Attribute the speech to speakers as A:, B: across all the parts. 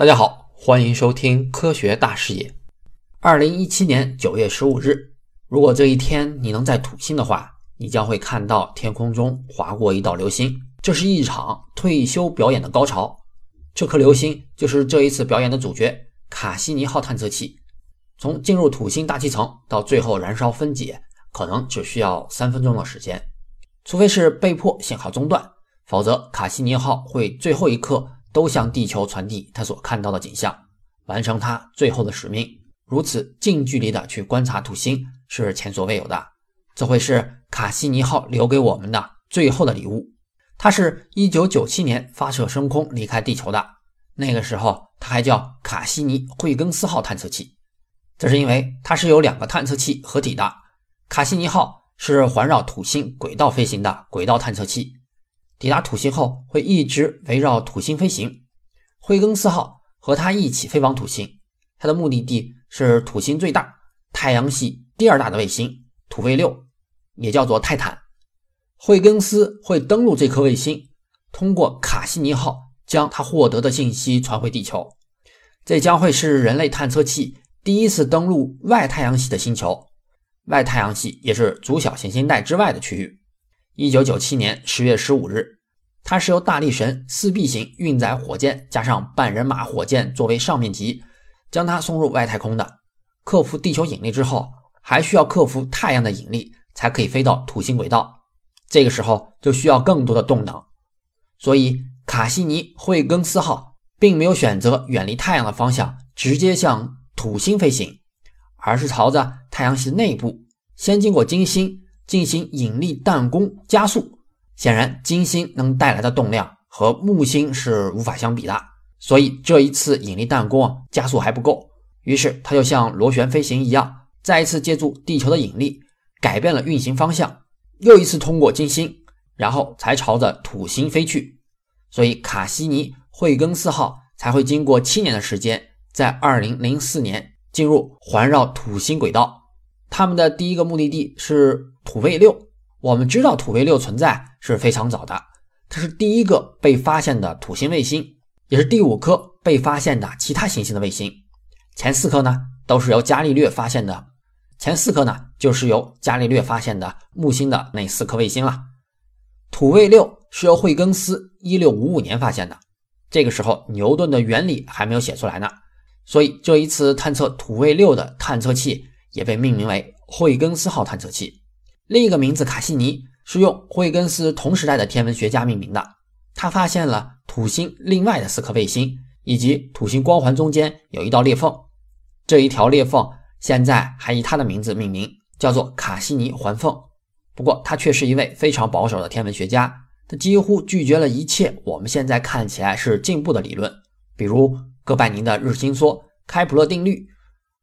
A: 大家好，欢迎收听科学大视野。二零一七年九月十五日，如果这一天你能在土星的话，你将会看到天空中划过一道流星，这是一场退休表演的高潮。这颗流星就是这一次表演的主角——卡西尼号探测器。从进入土星大气层到最后燃烧分解，可能只需要三分钟的时间。除非是被迫信号中断，否则卡西尼号会最后一刻。都向地球传递他所看到的景象，完成他最后的使命。如此近距离的去观察土星是前所未有的，这会是卡西尼号留给我们的最后的礼物。它是一九九七年发射升空离开地球的，那个时候它还叫卡西尼惠更斯号探测器。这是因为它是由两个探测器合体的。卡西尼号是环绕土星轨道飞行的轨道探测器。抵达土星后，会一直围绕土星飞行。惠更斯号和它一起飞往土星，它的目的地是土星最大、太阳系第二大的卫星土卫六，也叫做泰坦。惠更斯会登陆这颗卫星，通过卡西尼号将它获得的信息传回地球。这将会是人类探测器第一次登陆外太阳系的星球。外太阳系也是主小行星带之外的区域。一九九七年十月十五日，它是由大力神四 B 型运载火箭加上半人马火箭作为上面级，将它送入外太空的。克服地球引力之后，还需要克服太阳的引力，才可以飞到土星轨道。这个时候就需要更多的动能，所以卡西尼惠更斯号并没有选择远离太阳的方向，直接向土星飞行，而是朝着太阳系内部，先经过金星。进行引力弹弓加速，显然金星能带来的动量和木星是无法相比的，所以这一次引力弹弓加速还不够。于是它就像螺旋飞行一样，再一次借助地球的引力改变了运行方向，又一次通过金星，然后才朝着土星飞去。所以卡西尼惠更斯号才会经过七年的时间，在二零零四年进入环绕土星轨道。他们的第一个目的地是。土卫六，我们知道土卫六存在是非常早的，它是第一个被发现的土星卫星，也是第五颗被发现的其他行星的卫星。前四颗呢都是由伽利略发现的，前四颗呢就是由伽利略发现的木星的那四颗卫星了。土卫六是由惠更斯一六五五年发现的，这个时候牛顿的原理还没有写出来呢，所以这一次探测土卫六的探测器也被命名为惠更斯号探测器。另一个名字卡西尼是用惠更斯同时代的天文学家命名的。他发现了土星另外的四颗卫星，以及土星光环中间有一道裂缝。这一条裂缝现在还以他的名字命名，叫做卡西尼环缝。不过他却是一位非常保守的天文学家，他几乎拒绝了一切我们现在看起来是进步的理论，比如哥白尼的日心说、开普勒定律、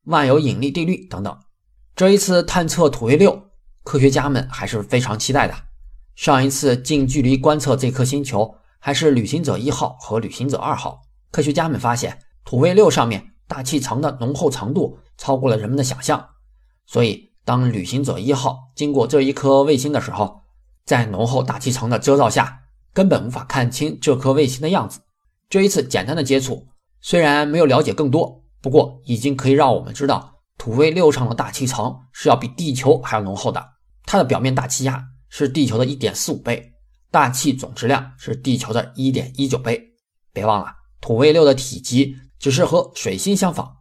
A: 万有引力定律等等。这一次探测土卫六。科学家们还是非常期待的。上一次近距离观测这颗星球还是旅行者一号和旅行者二号。科学家们发现土卫六上面大气层的浓厚程度超过了人们的想象，所以当旅行者一号经过这一颗卫星的时候，在浓厚大气层的遮罩下，根本无法看清这颗卫星的样子。这一次简单的接触，虽然没有了解更多，不过已经可以让我们知道土卫六上的大气层是要比地球还要浓厚的。它的表面大气压是地球的一点四五倍，大气总质量是地球的一点一九倍。别忘了，土卫六的体积只是和水星相仿。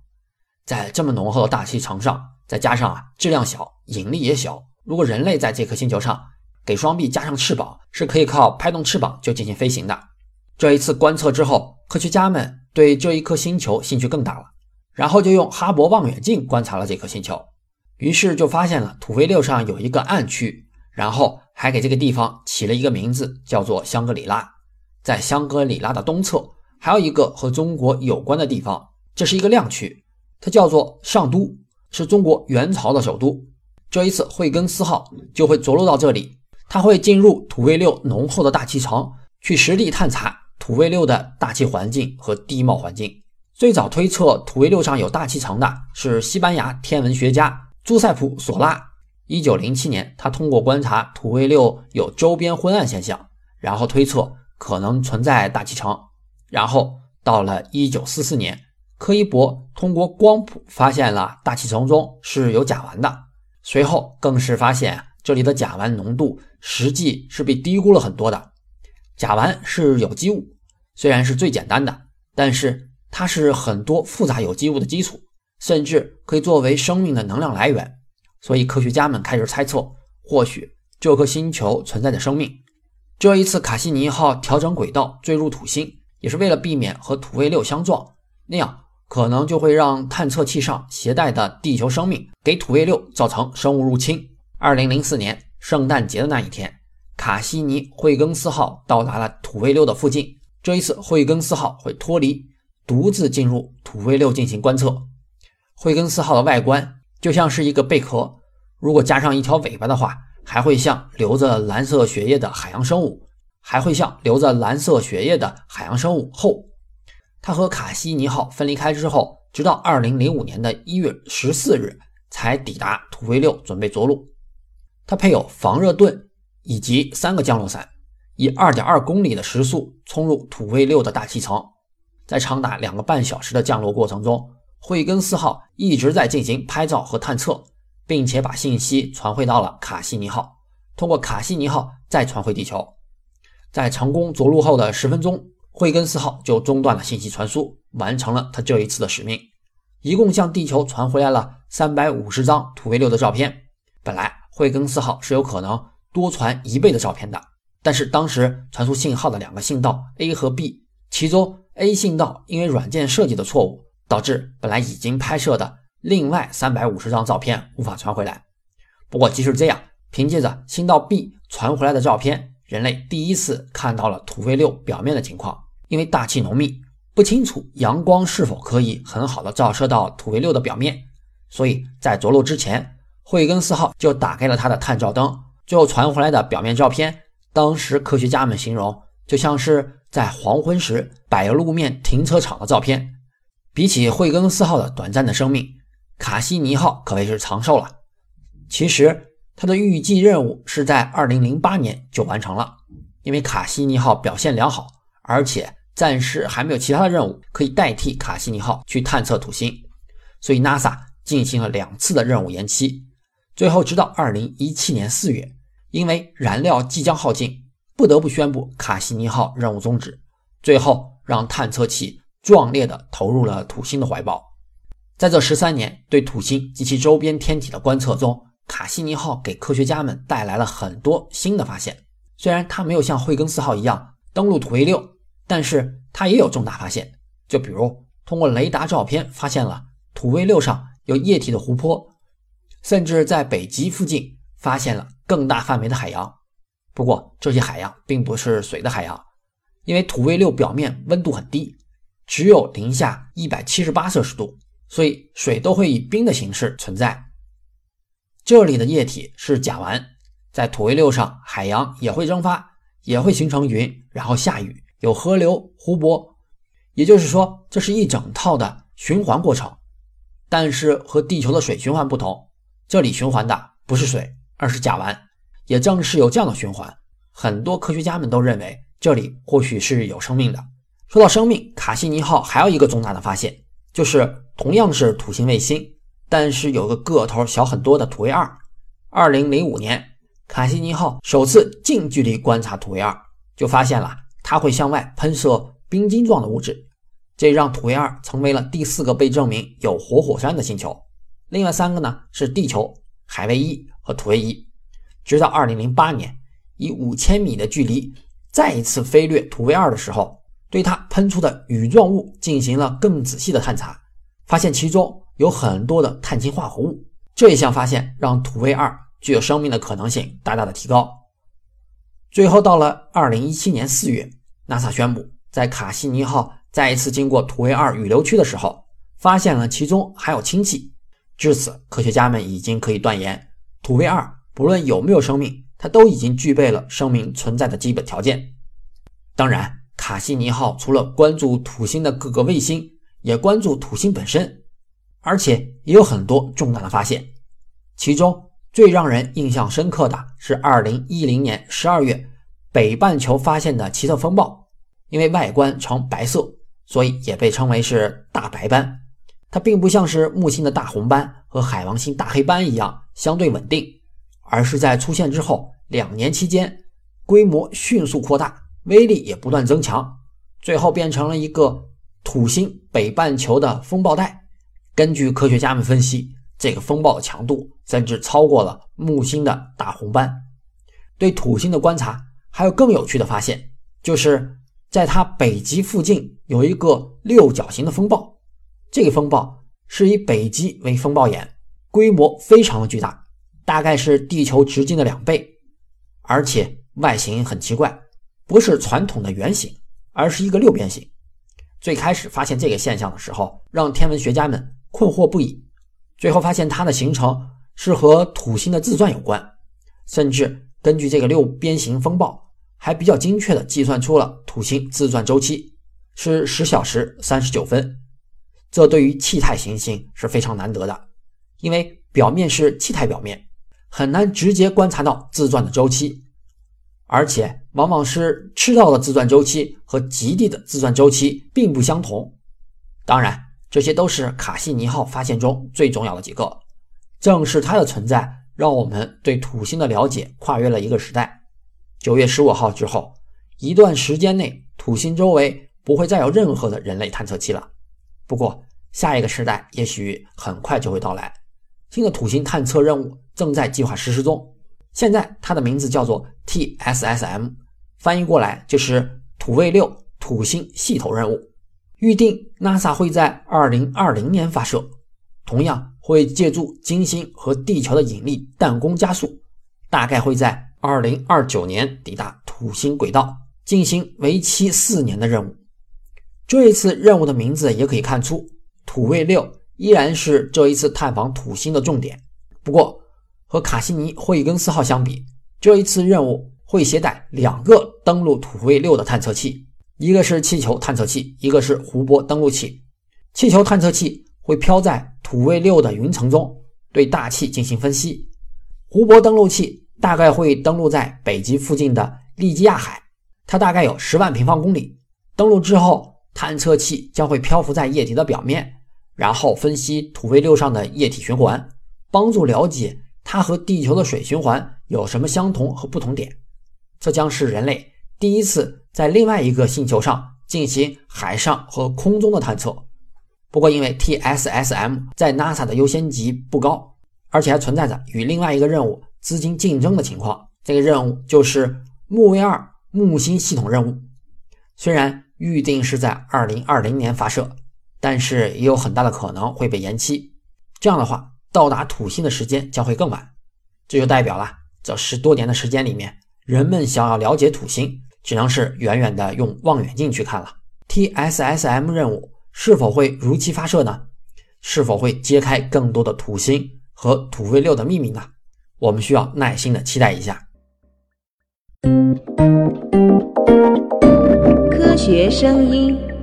A: 在这么浓厚的大气层上，再加上啊质量小，引力也小。如果人类在这颗星球上给双臂加上翅膀，是可以靠拍动翅膀就进行飞行的。这一次观测之后，科学家们对这一颗星球兴趣更大了，然后就用哈勃望远镜观察了这颗星球。于是就发现了土卫六上有一个暗区，然后还给这个地方起了一个名字，叫做香格里拉。在香格里拉的东侧还有一个和中国有关的地方，这是一个亮区，它叫做上都，是中国元朝的首都。这一次惠更斯号就会着陆到这里，它会进入土卫六浓厚的大气层，去实地探查土卫六的大气环境和地貌环境。最早推测土卫六上有大气层的是西班牙天文学家。朱塞普·索拉，一九零七年，他通过观察土卫六有周边昏暗现象，然后推测可能存在大气层，然后到了1944年，柯伊伯通过光谱发现了大气层中是有甲烷的，随后更是发现这里的甲烷浓度实际是被低估了很多的。甲烷是有机物，虽然是最简单的，但是它是很多复杂有机物的基础，甚至可以作为生命的能量来源。所以科学家们开始猜测，或许这颗星球存在着生命。这一次卡西尼号调整轨道坠入土星，也是为了避免和土卫六相撞，那样可能就会让探测器上携带的地球生命给土卫六造成生物入侵。二零零四年圣诞节的那一天。卡西尼惠更斯号到达了土卫六的附近。这一次，惠更斯号会脱离，独自进入土卫六进行观测。惠更斯号的外观就像是一个贝壳，如果加上一条尾巴的话，还会像流着蓝色血液的海洋生物，还会像流着蓝色血液的海洋生物后。它和卡西尼号分离开之后，直到二零零五年的一月十四日才抵达土卫六，准备着陆。它配有防热盾。以及三个降落伞，以二点二公里的时速冲入土卫六的大气层，在长达两个半小时的降落过程中，惠更斯号一直在进行拍照和探测，并且把信息传回到了卡西尼号，通过卡西尼号再传回地球。在成功着陆后的十分钟，惠更斯号就中断了信息传输，完成了他这一次的使命，一共向地球传回来了三百五十张土卫六的照片。本来惠更斯号是有可能。多传一倍的照片的，但是当时传输信号的两个信道 A 和 B，其中 A 信道因为软件设计的错误，导致本来已经拍摄的另外三百五十张照片无法传回来。不过即使这样，凭借着信道 B 传回来的照片，人类第一次看到了土卫六表面的情况。因为大气浓密，不清楚阳光是否可以很好的照射到土卫六的表面，所以在着陆之前，惠更斯号就打开了它的探照灯。最后传回来的表面照片，当时科学家们形容就像是在黄昏时柏油路面停车场的照片。比起惠更斯号的短暂的生命，卡西尼号可谓是长寿了。其实它的预计任务是在2008年就完成了，因为卡西尼号表现良好，而且暂时还没有其他的任务可以代替卡西尼号去探测土星，所以 NASA 进行了两次的任务延期，最后直到2017年4月。因为燃料即将耗尽，不得不宣布卡西尼号任务终止，最后让探测器壮烈地投入了土星的怀抱。在这十三年对土星及其周边天体的观测中，卡西尼号给科学家们带来了很多新的发现。虽然它没有像惠更斯号一样登陆土卫六，但是它也有重大发现。就比如通过雷达照片发现了土卫六上有液体的湖泊，甚至在北极附近。发现了更大范围的海洋，不过这些海洋并不是水的海洋，因为土卫六表面温度很低，只有零下一百七十八摄氏度，所以水都会以冰的形式存在。这里的液体是甲烷，在土卫六上，海洋也会蒸发，也会形成云，然后下雨，有河流、湖泊，也就是说，这是一整套的循环过程。但是和地球的水循环不同，这里循环的不是水。而是甲烷，也正是有这样的循环，很多科学家们都认为这里或许是有生命的。说到生命，卡西尼号还有一个重大的发现，就是同样是土星卫星，但是有个个头小很多的土卫二。二零零五年，卡西尼号首次近距离观察土卫二，就发现了它会向外喷射冰晶状的物质，这让土卫二成为了第四个被证明有活火山的星球。另外三个呢是地球、海卫一。和土卫一，直到二零零八年，以五千米的距离再一次飞掠土卫二的时候，对它喷出的羽状物进行了更仔细的探查，发现其中有很多的碳氢化合物。这一项发现让土卫二具有生命的可能性大大的提高。最后到了二零一七年四月，NASA 宣布，在卡西尼号再一次经过土卫二雨流区的时候，发现了其中含有氢气。至此，科学家们已经可以断言。土卫二不论有没有生命，它都已经具备了生命存在的基本条件。当然，卡西尼号除了关注土星的各个卫星，也关注土星本身，而且也有很多重大的发现。其中最让人印象深刻的是2010年12月北半球发现的奇特风暴，因为外观呈白色，所以也被称为是大白斑。它并不像是木星的大红斑和海王星大黑斑一样相对稳定，而是在出现之后两年期间，规模迅速扩大，威力也不断增强，最后变成了一个土星北半球的风暴带。根据科学家们分析，这个风暴的强度甚至超过了木星的大红斑。对土星的观察还有更有趣的发现，就是在它北极附近有一个六角形的风暴。这个风暴是以北极为风暴眼，规模非常的巨大，大概是地球直径的两倍，而且外形很奇怪，不是传统的圆形，而是一个六边形。最开始发现这个现象的时候，让天文学家们困惑不已。最后发现它的形成是和土星的自转有关，甚至根据这个六边形风暴，还比较精确的计算出了土星自转周期是十小时三十九分。这对于气态行星是非常难得的，因为表面是气态表面，很难直接观察到自转的周期，而且往往是赤道的自转周期和极地的自转周期并不相同。当然，这些都是卡西尼号发现中最重要的几个。正是它的存在，让我们对土星的了解跨越了一个时代。九月十五号之后，一段时间内，土星周围不会再有任何的人类探测器了。不过，下一个时代也许很快就会到来。新的土星探测任务正在计划实施中，现在它的名字叫做 TSSM，翻译过来就是土卫六土星系统任务。预定 NASA 会在2020年发射，同样会借助金星和地球的引力弹弓加速，大概会在2029年抵达土星轨道，进行为期四年的任务。这一次任务的名字也可以看出，土卫六依然是这一次探访土星的重点。不过，和卡西尼惠更斯号相比，这一次任务会携带两个登陆土卫六的探测器，一个是气球探测器，一个是湖泊登陆器。气球探测器会飘在土卫六的云层中，对大气进行分析。湖泊登陆器大概会登陆在北极附近的利基亚海，它大概有十万平方公里。登陆之后。探测器将会漂浮在液体的表面，然后分析土卫六上的液体循环，帮助了解它和地球的水循环有什么相同和不同点。这将是人类第一次在另外一个星球上进行海上和空中的探测。不过，因为 TSSM 在 NASA 的优先级不高，而且还存在着与另外一个任务资金竞争的情况。这个任务就是木卫二木星系统任务，虽然。预定是在二零二零年发射，但是也有很大的可能会被延期。这样的话，到达土星的时间将会更晚。这就代表了这十多年的时间里面，人们想要了解土星，只能是远远的用望远镜去看了。TSSM 任务是否会如期发射呢？是否会揭开更多的土星和土卫六的秘密呢？我们需要耐心的期待一下。
B: 科学声音。